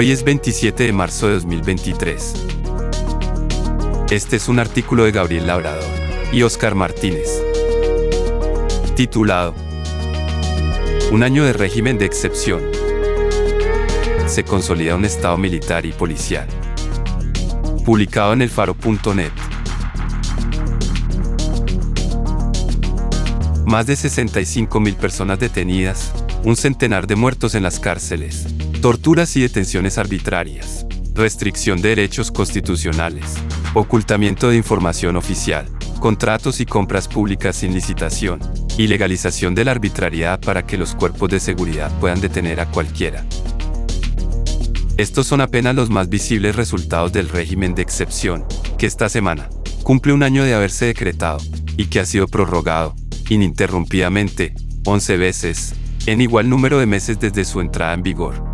Hoy es 27 de marzo de 2023. Este es un artículo de Gabriel Labrador y Oscar Martínez, titulado Un año de régimen de excepción. Se consolida un Estado militar y policial. Publicado en elfaro.net. Más de 65.000 personas detenidas, un centenar de muertos en las cárceles, torturas y detenciones arbitrarias, restricción de derechos constitucionales, ocultamiento de información oficial, contratos y compras públicas sin licitación, y legalización de la arbitrariedad para que los cuerpos de seguridad puedan detener a cualquiera. Estos son apenas los más visibles resultados del régimen de excepción, que esta semana cumple un año de haberse decretado, y que ha sido prorrogado, ininterrumpidamente, 11 veces, en igual número de meses desde su entrada en vigor.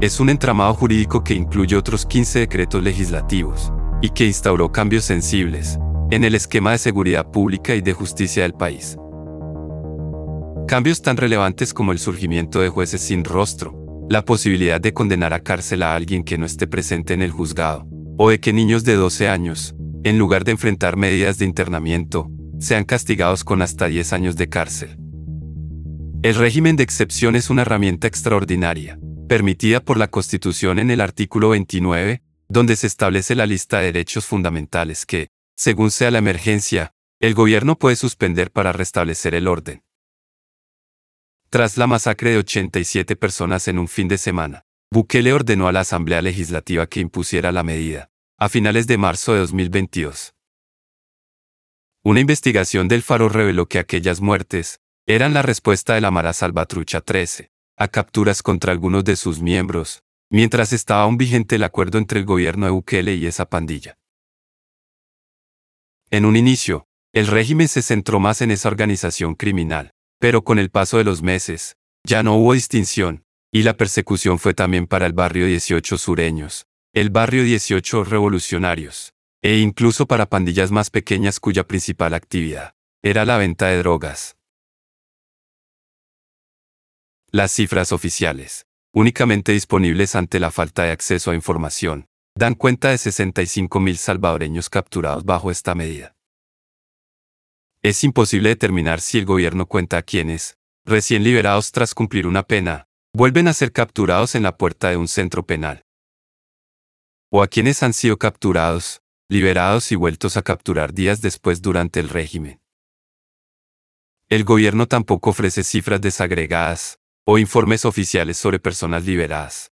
Es un entramado jurídico que incluye otros 15 decretos legislativos, y que instauró cambios sensibles en el esquema de seguridad pública y de justicia del país. Cambios tan relevantes como el surgimiento de jueces sin rostro, la posibilidad de condenar a cárcel a alguien que no esté presente en el juzgado, o de que niños de 12 años, en lugar de enfrentar medidas de internamiento, sean castigados con hasta 10 años de cárcel. El régimen de excepción es una herramienta extraordinaria, permitida por la Constitución en el artículo 29, donde se establece la lista de derechos fundamentales que, según sea la emergencia, el gobierno puede suspender para restablecer el orden. Tras la masacre de 87 personas en un fin de semana, Bukele ordenó a la Asamblea Legislativa que impusiera la medida, a finales de marzo de 2022. Una investigación del Faro reveló que aquellas muertes eran la respuesta de la Mara Salvatrucha 13, a capturas contra algunos de sus miembros, mientras estaba aún vigente el acuerdo entre el gobierno de Bukele y esa pandilla. En un inicio, el régimen se centró más en esa organización criminal, pero con el paso de los meses, ya no hubo distinción, y la persecución fue también para el barrio 18 sureños, el barrio 18 revolucionarios, e incluso para pandillas más pequeñas cuya principal actividad era la venta de drogas. Las cifras oficiales, únicamente disponibles ante la falta de acceso a información, dan cuenta de 65.000 salvadoreños capturados bajo esta medida. Es imposible determinar si el gobierno cuenta a quienes, recién liberados tras cumplir una pena, vuelven a ser capturados en la puerta de un centro penal. O a quienes han sido capturados, liberados y vueltos a capturar días después durante el régimen. El gobierno tampoco ofrece cifras desagregadas, o informes oficiales sobre personas liberadas.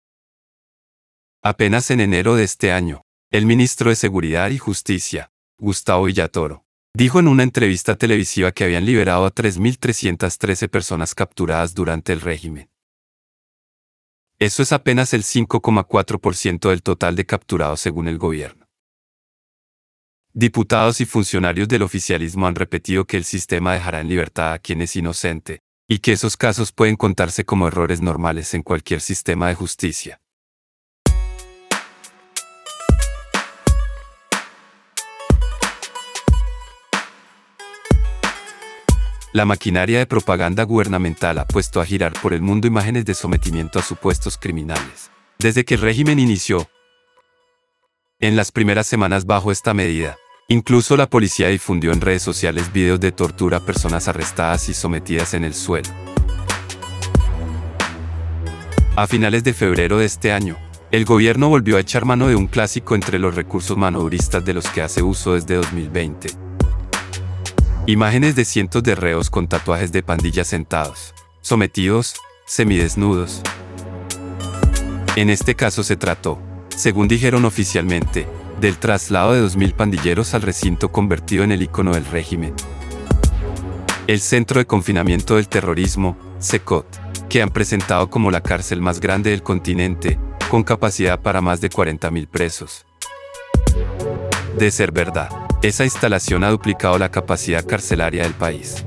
Apenas en enero de este año, el ministro de Seguridad y Justicia, Gustavo Villatoro, dijo en una entrevista televisiva que habían liberado a 3.313 personas capturadas durante el régimen. Eso es apenas el 5,4% del total de capturados según el gobierno. Diputados y funcionarios del oficialismo han repetido que el sistema dejará en libertad a quien es inocente, y que esos casos pueden contarse como errores normales en cualquier sistema de justicia. La maquinaria de propaganda gubernamental ha puesto a girar por el mundo imágenes de sometimiento a supuestos criminales. Desde que el régimen inició, en las primeras semanas bajo esta medida, Incluso la policía difundió en redes sociales videos de tortura a personas arrestadas y sometidas en el suelo. A finales de febrero de este año, el gobierno volvió a echar mano de un clásico entre los recursos manoduristas de los que hace uso desde 2020. Imágenes de cientos de reos con tatuajes de pandillas sentados, sometidos, semidesnudos. En este caso se trató, según dijeron oficialmente, del traslado de 2.000 pandilleros al recinto convertido en el icono del régimen. El Centro de Confinamiento del Terrorismo, SECOT, que han presentado como la cárcel más grande del continente, con capacidad para más de 40.000 presos. De ser verdad, esa instalación ha duplicado la capacidad carcelaria del país.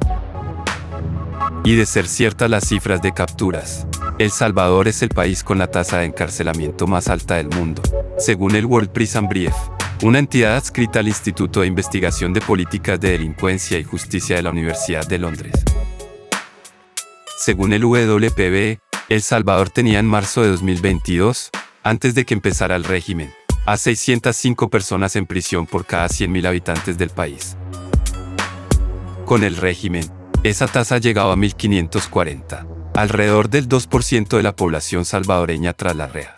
Y de ser ciertas las cifras de capturas, El Salvador es el país con la tasa de encarcelamiento más alta del mundo, según el World Prison Brief, una entidad adscrita al Instituto de Investigación de Políticas de Delincuencia y Justicia de la Universidad de Londres. Según el WPB, El Salvador tenía en marzo de 2022, antes de que empezara el régimen, a 605 personas en prisión por cada 100.000 habitantes del país. Con el régimen, esa tasa ha llegado a 1.540, alrededor del 2% de la población salvadoreña tras las rejas.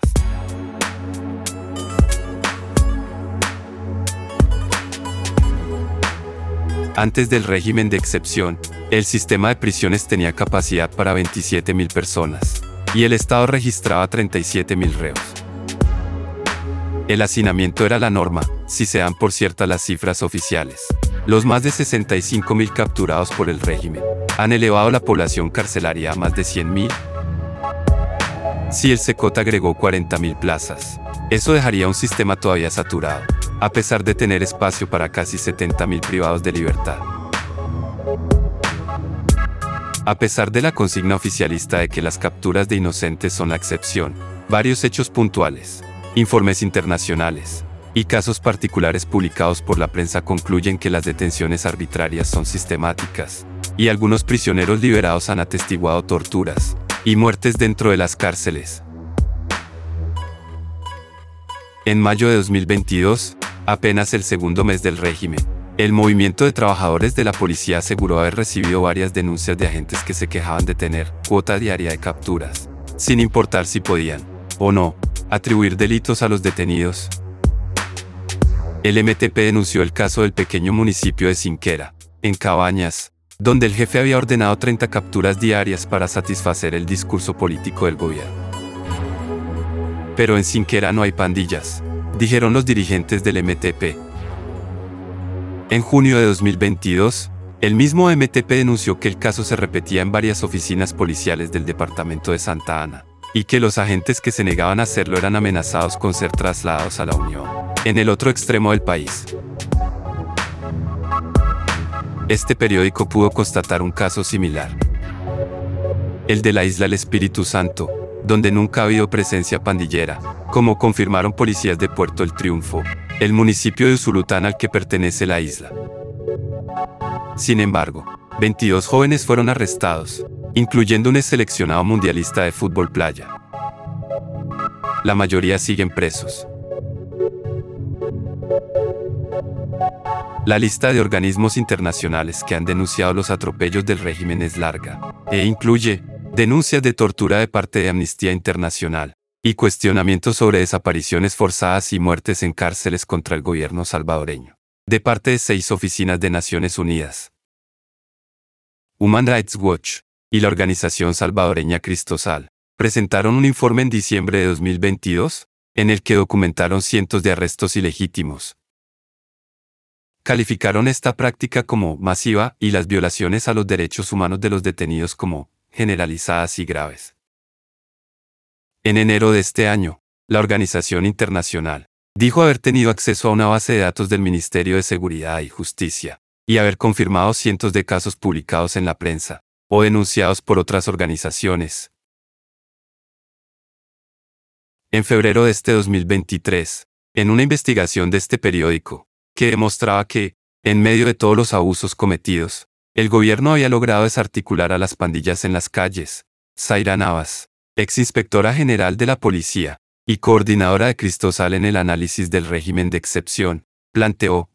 Antes del régimen de excepción, el sistema de prisiones tenía capacidad para 27.000 personas, y el Estado registraba 37.000 reos. El hacinamiento era la norma, si se dan por ciertas las cifras oficiales. Los más de 65.000 capturados por el régimen han elevado la población carcelaria a más de 100.000. Si el SECOT agregó 40.000 plazas, eso dejaría un sistema todavía saturado a pesar de tener espacio para casi 70.000 privados de libertad. A pesar de la consigna oficialista de que las capturas de inocentes son la excepción, varios hechos puntuales, informes internacionales y casos particulares publicados por la prensa concluyen que las detenciones arbitrarias son sistemáticas, y algunos prisioneros liberados han atestiguado torturas y muertes dentro de las cárceles. En mayo de 2022, apenas el segundo mes del régimen. El movimiento de trabajadores de la policía aseguró haber recibido varias denuncias de agentes que se quejaban de tener cuota diaria de capturas, sin importar si podían, o no, atribuir delitos a los detenidos. El MTP denunció el caso del pequeño municipio de Sinquera, en Cabañas, donde el jefe había ordenado 30 capturas diarias para satisfacer el discurso político del gobierno. Pero en Sinquera no hay pandillas, dijeron los dirigentes del MTP. En junio de 2022, el mismo MTP denunció que el caso se repetía en varias oficinas policiales del departamento de Santa Ana, y que los agentes que se negaban a hacerlo eran amenazados con ser trasladados a la Unión, en el otro extremo del país. Este periódico pudo constatar un caso similar. El de la isla El Espíritu Santo, donde nunca ha habido presencia pandillera, como confirmaron policías de Puerto El Triunfo, el municipio de Usulután al que pertenece la isla. Sin embargo, 22 jóvenes fueron arrestados, incluyendo un seleccionado mundialista de fútbol playa. La mayoría siguen presos. La lista de organismos internacionales que han denunciado los atropellos del régimen es larga, e incluye denuncias de tortura de parte de Amnistía Internacional, y cuestionamientos sobre desapariciones forzadas y muertes en cárceles contra el gobierno salvadoreño, de parte de seis oficinas de Naciones Unidas. Human Rights Watch y la organización salvadoreña Cristosal presentaron un informe en diciembre de 2022, en el que documentaron cientos de arrestos ilegítimos. Calificaron esta práctica como masiva y las violaciones a los derechos humanos de los detenidos como generalizadas y graves. En enero de este año, la organización internacional dijo haber tenido acceso a una base de datos del Ministerio de Seguridad y Justicia, y haber confirmado cientos de casos publicados en la prensa, o denunciados por otras organizaciones. En febrero de este 2023, en una investigación de este periódico, que demostraba que, en medio de todos los abusos cometidos, el gobierno había logrado desarticular a las pandillas en las calles, Zaira Navas, ex inspectora general de la policía y coordinadora de Cristosal en el análisis del régimen de excepción, planteó,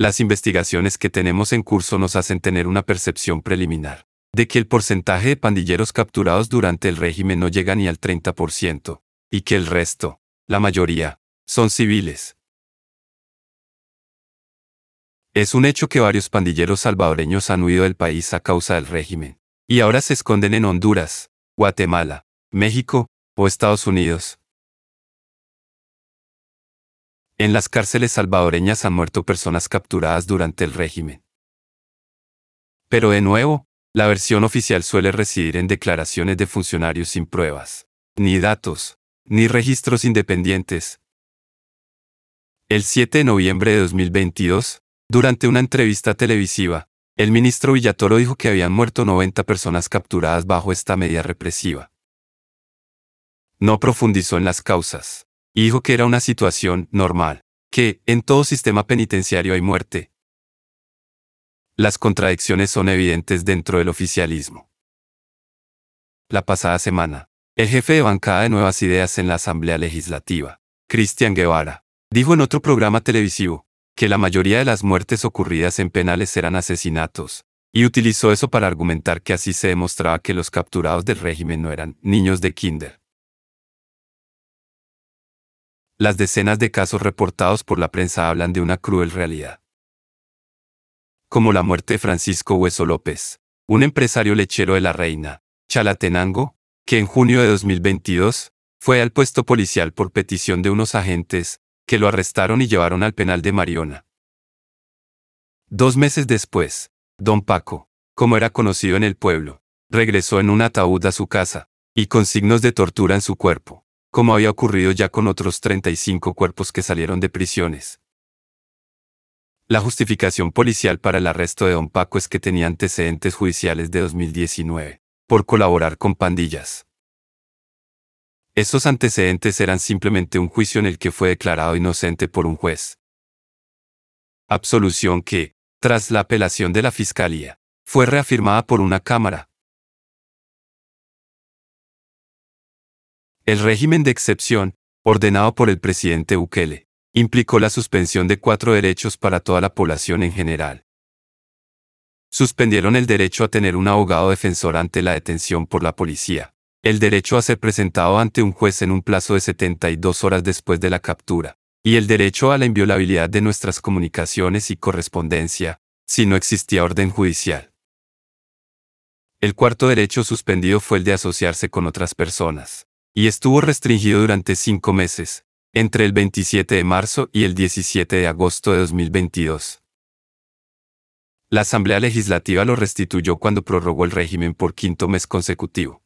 las investigaciones que tenemos en curso nos hacen tener una percepción preliminar de que el porcentaje de pandilleros capturados durante el régimen no llega ni al 30%, y que el resto, la mayoría, son civiles. Es un hecho que varios pandilleros salvadoreños han huido del país a causa del régimen, y ahora se esconden en Honduras, Guatemala, México o Estados Unidos. En las cárceles salvadoreñas han muerto personas capturadas durante el régimen. Pero de nuevo, la versión oficial suele residir en declaraciones de funcionarios sin pruebas, ni datos, ni registros independientes. El 7 de noviembre de 2022, durante una entrevista televisiva, el ministro Villatoro dijo que habían muerto 90 personas capturadas bajo esta medida represiva. No profundizó en las causas, y dijo que era una situación normal, que en todo sistema penitenciario hay muerte. Las contradicciones son evidentes dentro del oficialismo. La pasada semana, el jefe de bancada de Nuevas Ideas en la Asamblea Legislativa, Cristian Guevara, dijo en otro programa televisivo, que la mayoría de las muertes ocurridas en penales eran asesinatos, y utilizó eso para argumentar que así se demostraba que los capturados del régimen no eran niños de kinder. Las decenas de casos reportados por la prensa hablan de una cruel realidad. Como la muerte de Francisco Hueso López, un empresario lechero de la Reina, Chalatenango, que en junio de 2022 fue al puesto policial por petición de unos agentes, que lo arrestaron y llevaron al penal de Mariona. Dos meses después, don Paco, como era conocido en el pueblo, regresó en un ataúd a su casa, y con signos de tortura en su cuerpo, como había ocurrido ya con otros 35 cuerpos que salieron de prisiones. La justificación policial para el arresto de don Paco es que tenía antecedentes judiciales de 2019, por colaborar con pandillas. Esos antecedentes eran simplemente un juicio en el que fue declarado inocente por un juez. Absolución que, tras la apelación de la Fiscalía, fue reafirmada por una Cámara. El régimen de excepción, ordenado por el presidente Bukele, implicó la suspensión de cuatro derechos para toda la población en general. Suspendieron el derecho a tener un abogado defensor ante la detención por la policía, el derecho a ser presentado ante un juez en un plazo de 72 horas después de la captura, y el derecho a la inviolabilidad de nuestras comunicaciones y correspondencia, si no existía orden judicial. El cuarto derecho suspendido fue el de asociarse con otras personas, y estuvo restringido durante cinco meses, entre el 27 de marzo y el 17 de agosto de 2022. La Asamblea Legislativa lo restituyó cuando prorrogó el régimen por quinto mes consecutivo.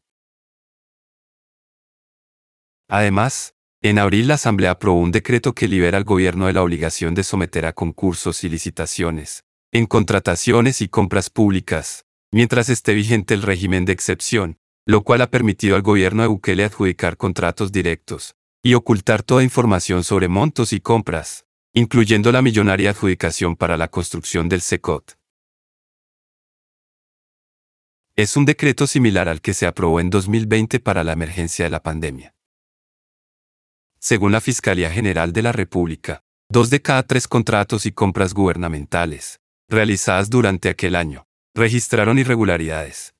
Además, en abril la Asamblea aprobó un decreto que libera al gobierno de la obligación de someter a concursos y licitaciones, en contrataciones y compras públicas, mientras esté vigente el régimen de excepción, lo cual ha permitido al gobierno de Bukele adjudicar contratos directos y ocultar toda información sobre montos y compras, incluyendo la millonaria adjudicación para la construcción del SECOT. Es un decreto similar al que se aprobó en 2020 para la emergencia de la pandemia. Según la Fiscalía General de la República, dos de cada tres contratos y compras gubernamentales, realizadas durante aquel año, registraron irregularidades.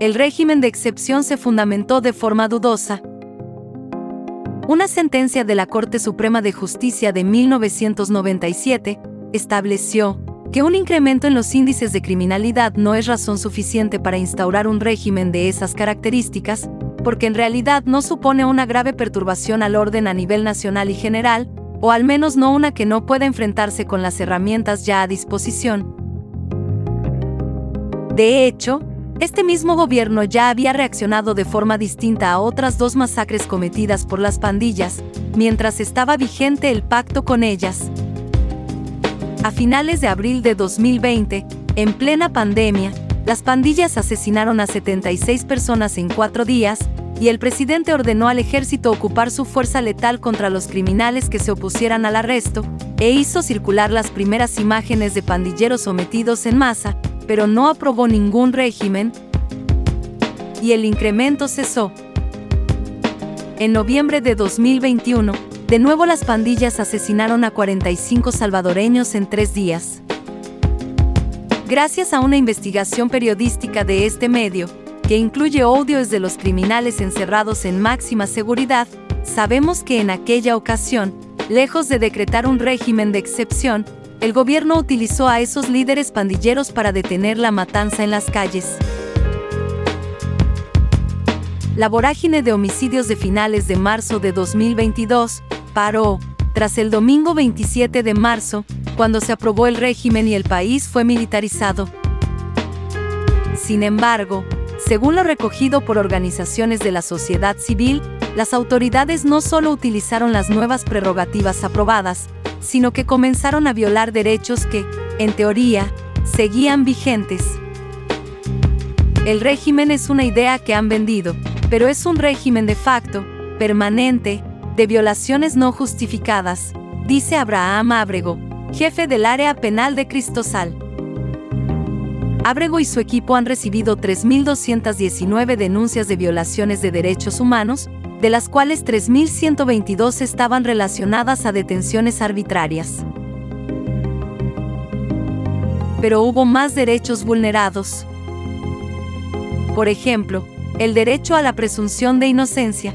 El régimen de excepción se fundamentó de forma dudosa, una sentencia de la Corte Suprema de Justicia de 1997 estableció que un incremento en los índices de criminalidad no es razón suficiente para instaurar un régimen de esas características, porque en realidad no supone una grave perturbación al orden a nivel nacional y general, o al menos no una que no pueda enfrentarse con las herramientas ya a disposición. De hecho, este mismo gobierno ya había reaccionado de forma distinta a otras dos masacres cometidas por las pandillas, mientras estaba vigente el pacto con ellas. A finales de abril de 2020, en plena pandemia, las pandillas asesinaron a 76 personas en cuatro días, y el presidente ordenó al ejército ocupar su fuerza letal contra los criminales que se opusieran al arresto, e hizo circular las primeras imágenes de pandilleros sometidos en masa, pero no aprobó ningún régimen, y el incremento cesó. En noviembre de 2021, de nuevo las pandillas asesinaron a 45 salvadoreños en tres días. Gracias a una investigación periodística de este medio, que incluye audios de los criminales encerrados en máxima seguridad, sabemos que en aquella ocasión, lejos de decretar un régimen de excepción, el gobierno utilizó a esos líderes pandilleros para detener la matanza en las calles. la vorágine de homicidios de finales de marzo de 2022 paró, tras el domingo 27 de marzo, cuando se aprobó el régimen y el país fue militarizado. Sin embargo, según lo recogido por organizaciones de la sociedad civil, las autoridades no solo utilizaron las nuevas prerrogativas aprobadas, sino que comenzaron a violar derechos que, en teoría, seguían vigentes. El régimen es una idea que han vendido, pero es un régimen de facto, permanente, de violaciones no justificadas, dice Abraham Ábrego, jefe del área penal de Cristosal. Ábrego y su equipo han recibido 3.219 denuncias de violaciones de derechos humanos, de las cuales 3.122 estaban relacionadas a detenciones arbitrarias. Pero hubo más derechos vulnerados. Por ejemplo, el derecho a la presunción de inocencia.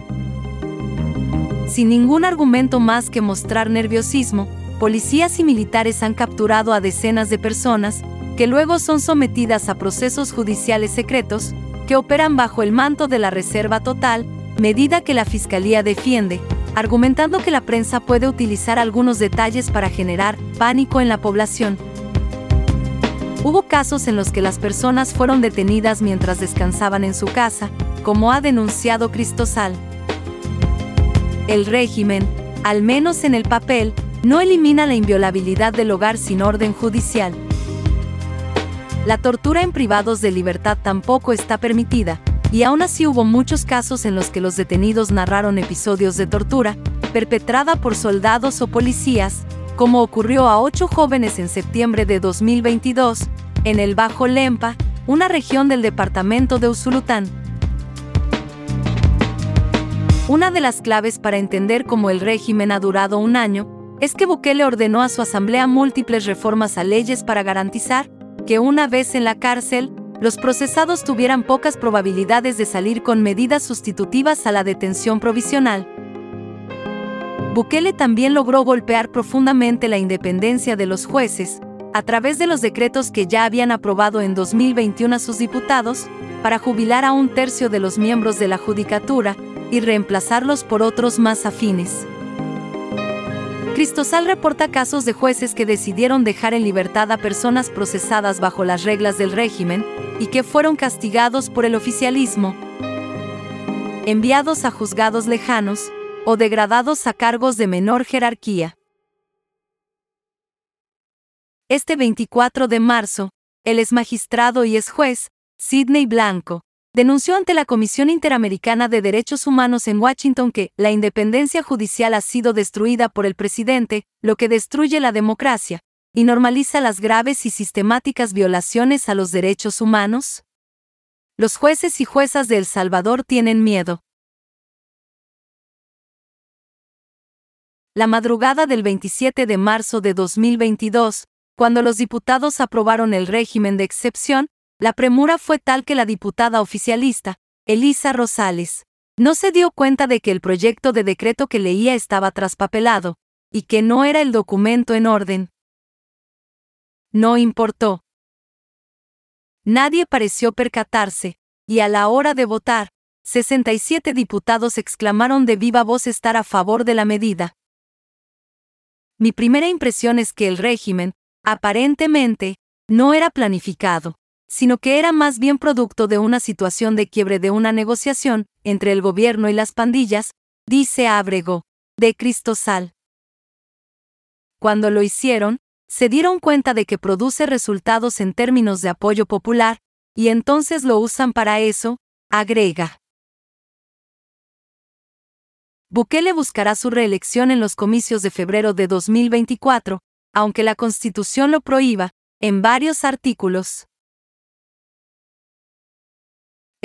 Sin ningún argumento más que mostrar nerviosismo, policías y militares han capturado a decenas de personas, que luego son sometidas a procesos judiciales secretos, que operan bajo el manto de la reserva total, medida que la Fiscalía defiende, argumentando que la prensa puede utilizar algunos detalles para generar pánico en la población. Hubo casos en los que las personas fueron detenidas mientras descansaban en su casa, como ha denunciado Cristosal. El régimen, al menos en el papel, no elimina la inviolabilidad del hogar sin orden judicial. La tortura en privados de libertad tampoco está permitida, y aún así hubo muchos casos en los que los detenidos narraron episodios de tortura, perpetrada por soldados o policías, como ocurrió a ocho jóvenes en septiembre de 2022, en el Bajo Lempa, una región del departamento de Usulután. Una de las claves para entender cómo el régimen ha durado un año es que Bukele ordenó a su asamblea múltiples reformas a leyes para garantizar que una vez en la cárcel, los procesados tuvieran pocas probabilidades de salir con medidas sustitutivas a la detención provisional. Bukele también logró golpear profundamente la independencia de los jueces, a través de los decretos que ya habían aprobado en 2021 a sus diputados, para jubilar a un tercio de los miembros de la Judicatura y reemplazarlos por otros más afines. Cristosal reporta casos de jueces que decidieron dejar en libertad a personas procesadas bajo las reglas del régimen y que fueron castigados por el oficialismo, enviados a juzgados lejanos o degradados a cargos de menor jerarquía. Este 24 de marzo, el exmagistrado y ex juez, Sidney Blanco, denunció ante la Comisión Interamericana de Derechos Humanos en Washington que la independencia judicial ha sido destruida por el presidente, lo que destruye la democracia, y normaliza las graves y sistemáticas violaciones a los derechos humanos. Los jueces y juezas de El Salvador tienen miedo. La madrugada del 27 de marzo de 2022, cuando los diputados aprobaron el régimen de excepción, la premura fue tal que la diputada oficialista, Elisa Rosales, no se dio cuenta de que el proyecto de decreto que leía estaba traspapelado, y que no era el documento en orden. No importó. Nadie pareció percatarse, y a la hora de votar, 67 diputados exclamaron de viva voz estar a favor de la medida. Mi primera impresión es que el régimen, aparentemente, no era planificado, sino que era más bien producto de una situación de quiebre de una negociación entre el gobierno y las pandillas, dice Ábrego, de Cristosal. Cuando lo hicieron, se dieron cuenta de que produce resultados en términos de apoyo popular, y entonces lo usan para eso, agrega. Bukele buscará su reelección en los comicios de febrero de 2024, aunque la Constitución lo prohíba, en varios artículos.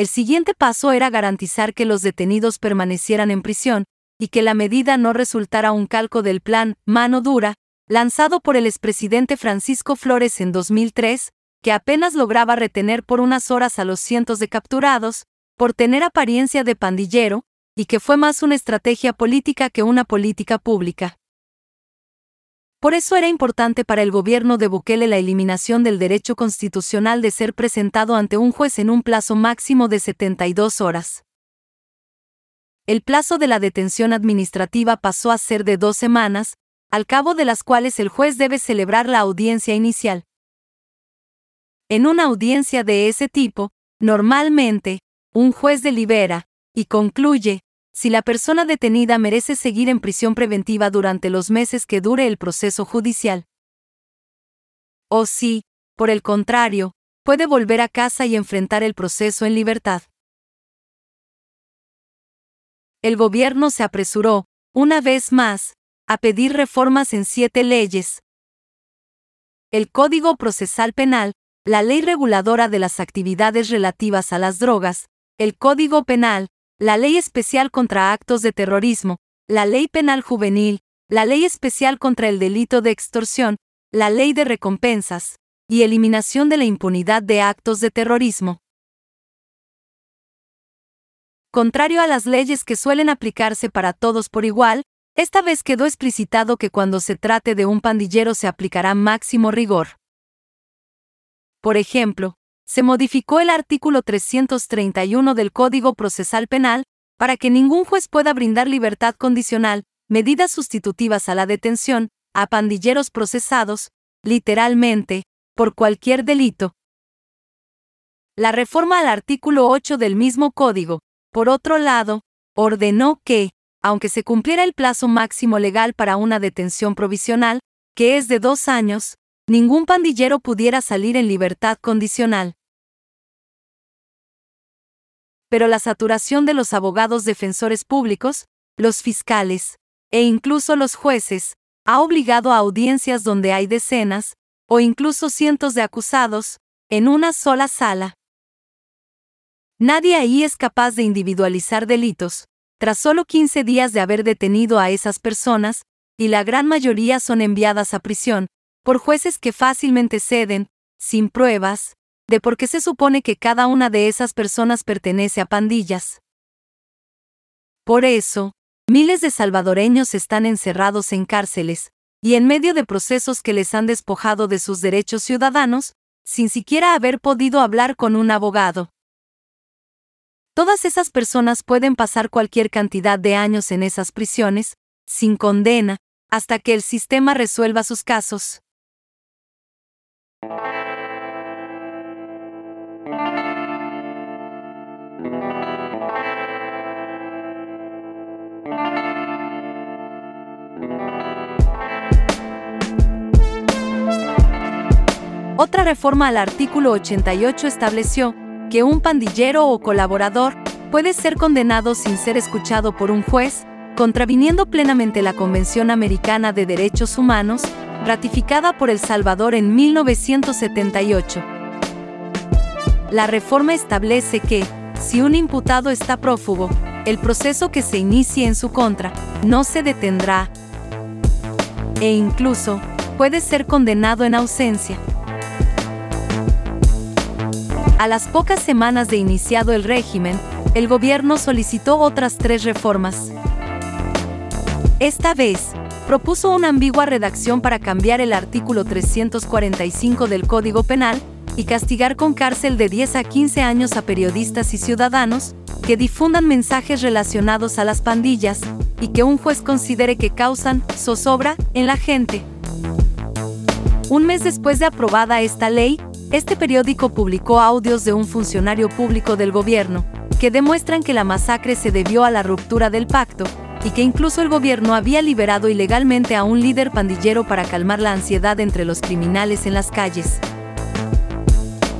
El siguiente paso era garantizar que los detenidos permanecieran en prisión, y que la medida no resultara un calco del plan Mano Dura, lanzado por el expresidente Francisco Flores en 2003, que apenas lograba retener por unas horas a los cientos de capturados, por tener apariencia de pandillero, y que fue más una estrategia política que una política pública. Por eso era importante para el gobierno de Bukele la eliminación del derecho constitucional de ser presentado ante un juez en un plazo máximo de 72 horas. el plazo de la detención administrativa pasó a ser de dos semanas, al cabo de las cuales el juez debe celebrar la audiencia inicial. En una audiencia de ese tipo, normalmente, un juez delibera, y concluye, si la persona detenida merece seguir en prisión preventiva durante los meses que dure el proceso judicial. O si, por el contrario, puede volver a casa y enfrentar el proceso en libertad. El gobierno se apresuró, una vez más, a pedir reformas en siete leyes. El Código Procesal Penal, la ley reguladora de las actividades relativas a las drogas, el Código Penal, la Ley Especial contra Actos de Terrorismo, la Ley Penal Juvenil, la Ley Especial contra el Delito de Extorsión, la Ley de Recompensas, y eliminación de la impunidad de actos de terrorismo. Contrario a las leyes que suelen aplicarse para todos por igual, esta vez quedó explicitado que cuando se trate de un pandillero se aplicará máximo rigor. Por ejemplo, se modificó el artículo 331 del Código Procesal Penal para que ningún juez pueda brindar libertad condicional, medidas sustitutivas a la detención, a pandilleros procesados, literalmente, por cualquier delito. La reforma al artículo 8 del mismo código, por otro lado, ordenó que, aunque se cumpliera el plazo máximo legal para una detención provisional, que es de dos años, ningún pandillero pudiera salir en libertad condicional. Pero la saturación de los abogados defensores públicos, los fiscales, e incluso los jueces, ha obligado a audiencias donde hay decenas, o incluso cientos de acusados, en una sola sala. Nadie ahí es capaz de individualizar delitos, tras solo 15 días de haber detenido a esas personas, y la gran mayoría son enviadas a prisión, por jueces que fácilmente ceden, sin pruebas, de por qué se supone que cada una de esas personas pertenece a pandillas. Por eso, miles de salvadoreños están encerrados en cárceles, y en medio de procesos que les han despojado de sus derechos ciudadanos, sin siquiera haber podido hablar con un abogado. Todas esas personas pueden pasar cualquier cantidad de años en esas prisiones, sin condena, hasta que el sistema resuelva sus casos. Otra reforma al artículo 88 estableció que un pandillero o colaborador puede ser condenado sin ser escuchado por un juez, contraviniendo plenamente la Convención Americana de Derechos Humanos, ratificada por El Salvador en 1978. La reforma establece que, si un imputado está prófugo, el proceso que se inicie en su contra no se detendrá e incluso puede ser condenado en ausencia. A las pocas semanas de iniciado el régimen, el gobierno solicitó otras tres reformas. Esta vez, propuso una ambigua redacción para cambiar el artículo 345 del Código Penal y castigar con cárcel de 10 a 15 años a periodistas y ciudadanos que difundan mensajes relacionados a las pandillas y que un juez considere que causan zozobra en la gente. Un mes después de aprobada esta ley, este periódico publicó audios de un funcionario público del gobierno, que demuestran que la masacre se debió a la ruptura del pacto, y que incluso el gobierno había liberado ilegalmente a un líder pandillero para calmar la ansiedad entre los criminales en las calles.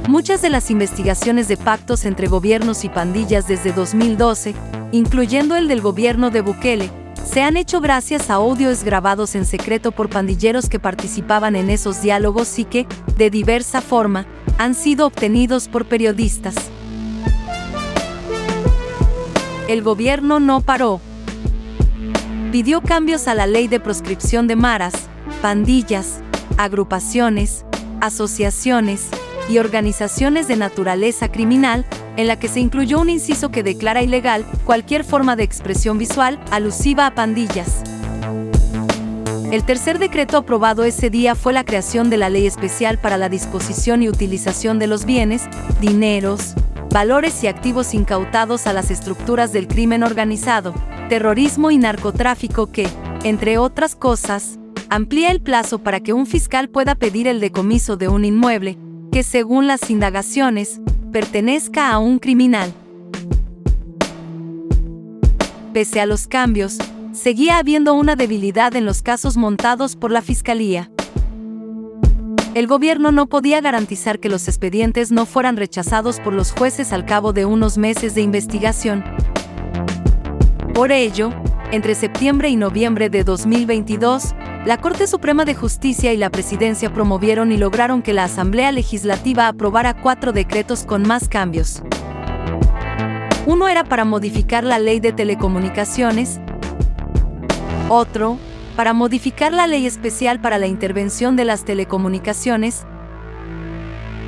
Muchas de las investigaciones de pactos entre gobiernos y pandillas desde 2012, incluyendo el del gobierno de Bukele, se han hecho gracias a audios grabados en secreto por pandilleros que participaban en esos diálogos y que, de diversa forma, han sido obtenidos por periodistas. El gobierno no paró. Pidió cambios a la ley de proscripción de maras, pandillas, agrupaciones, asociaciones y organizaciones de naturaleza criminal en la que se incluyó un inciso que declara ilegal cualquier forma de expresión visual alusiva a pandillas. El tercer decreto aprobado ese día fue la creación de la Ley Especial para la Disposición y Utilización de los Bienes, Dineros, valores y activos incautados a las estructuras del crimen organizado, terrorismo y narcotráfico que, entre otras cosas, amplía el plazo para que un fiscal pueda pedir el decomiso de un inmueble, que según las indagaciones, pertenezca a un criminal. Pese a los cambios, seguía habiendo una debilidad en los casos montados por la Fiscalía. El gobierno no podía garantizar que los expedientes no fueran rechazados por los jueces al cabo de unos meses de investigación. Por ello, entre septiembre y noviembre de 2022, la Corte Suprema de Justicia y la Presidencia promovieron y lograron que la Asamblea Legislativa aprobara cuatro decretos con más cambios. Uno era para modificar la ley de telecomunicaciones, otro, para modificar la ley especial para la intervención de las telecomunicaciones,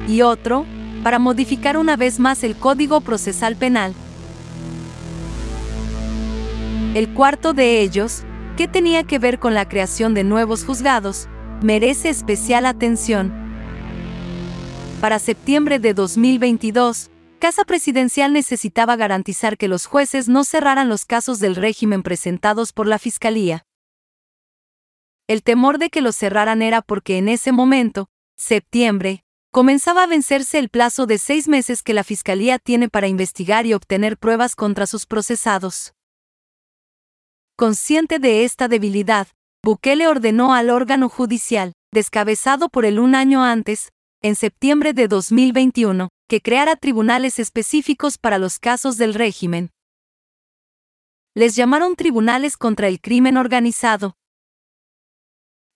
y otro, para modificar una vez más el Código Procesal Penal. El cuarto de ellos, que tenía que ver con la creación de nuevos juzgados, merece especial atención. Para septiembre de 2022, Casa Presidencial necesitaba garantizar que los jueces no cerraran los casos del régimen presentados por la Fiscalía. El temor de que los cerraran era porque en ese momento, septiembre, comenzaba a vencerse el plazo de seis meses que la Fiscalía tiene para investigar y obtener pruebas contra sus procesados. Consciente de esta debilidad, Bukele ordenó al órgano judicial, descabezado por él un año antes, en septiembre de 2021, que creara tribunales específicos para los casos del régimen. Les llamaron tribunales contra el crimen organizado.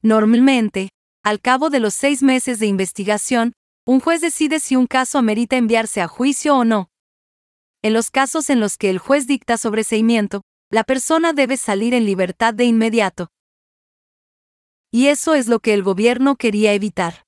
Normalmente, al cabo de los seis meses de investigación, un juez decide si un caso amerita enviarse a juicio o no. En los casos en los que el juez dicta sobreseimiento, la persona debe salir en libertad de inmediato. Y eso es lo que el gobierno quería evitar.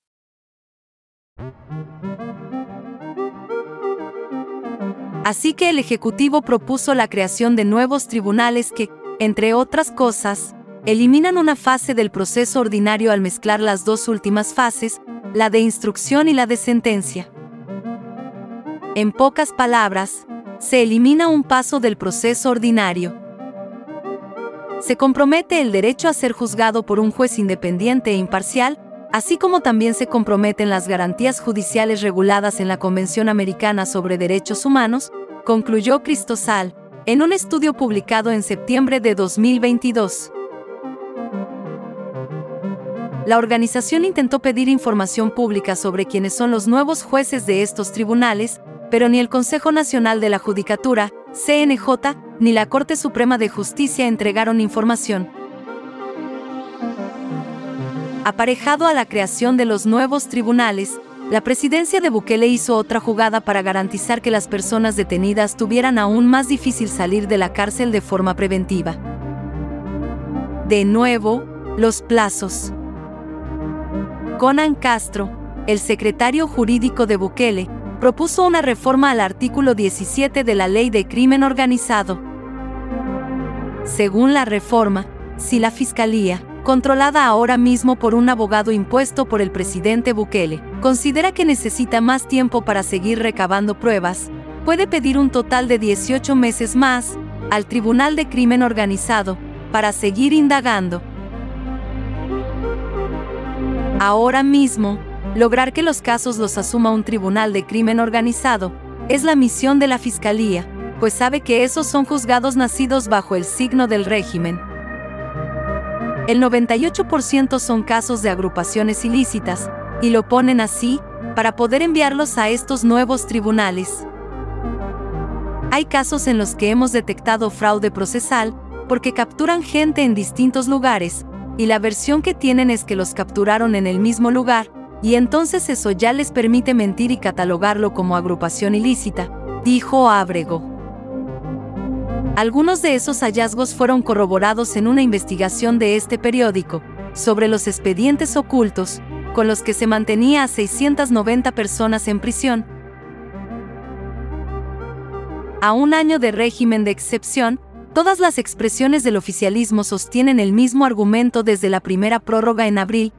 Así que el Ejecutivo propuso la creación de nuevos tribunales que, entre otras cosas, eliminan una fase del proceso ordinario al mezclar las dos últimas fases, la de instrucción y la de sentencia. En pocas palabras, se elimina un paso del proceso ordinario se compromete el derecho a ser juzgado por un juez independiente e imparcial, así como también se comprometen las garantías judiciales reguladas en la Convención Americana sobre Derechos Humanos, concluyó Cristosal, en un estudio publicado en septiembre de 2022. La organización intentó pedir información pública sobre quiénes son los nuevos jueces de estos tribunales, pero ni el Consejo Nacional de la Judicatura, CNJ, ni la Corte Suprema de Justicia entregaron información. Aparejado a la creación de los nuevos tribunales, la presidencia de Bukele hizo otra jugada para garantizar que las personas detenidas tuvieran aún más difícil salir de la cárcel de forma preventiva. De nuevo, los plazos. Conan Castro, el secretario jurídico de Bukele, propuso una reforma al artículo 17 de la Ley de Crimen Organizado. Según la reforma, si la Fiscalía, controlada ahora mismo por un abogado impuesto por el presidente Bukele, considera que necesita más tiempo para seguir recabando pruebas, puede pedir un total de 18 meses más al Tribunal de Crimen Organizado para seguir indagando. Ahora mismo, Lograr que los casos los asuma un tribunal de crimen organizado es la misión de la Fiscalía, pues sabe que esos son juzgados nacidos bajo el signo del régimen. El 98% son casos de agrupaciones ilícitas, y lo ponen así, para poder enviarlos a estos nuevos tribunales. Hay casos en los que hemos detectado fraude procesal, porque capturan gente en distintos lugares, y la versión que tienen es que los capturaron en el mismo lugar, y entonces eso ya les permite mentir y catalogarlo como agrupación ilícita, dijo Ábrego. Algunos de esos hallazgos fueron corroborados en una investigación de este periódico, sobre los expedientes ocultos, con los que se mantenía a 690 personas en prisión. A un año de régimen de excepción, todas las expresiones del oficialismo sostienen el mismo argumento desde la primera prórroga en abril,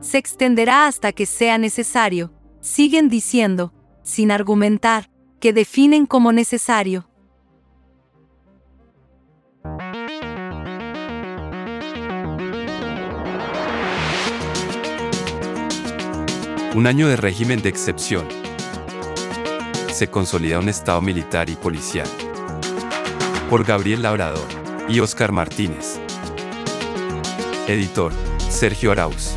se extenderá hasta que sea necesario, siguen diciendo, sin argumentar, que definen como necesario. Un año de régimen de excepción. Se consolida un Estado militar y policial. Por Gabriel Labrador y Oscar Martínez. Editor, Sergio Arauz.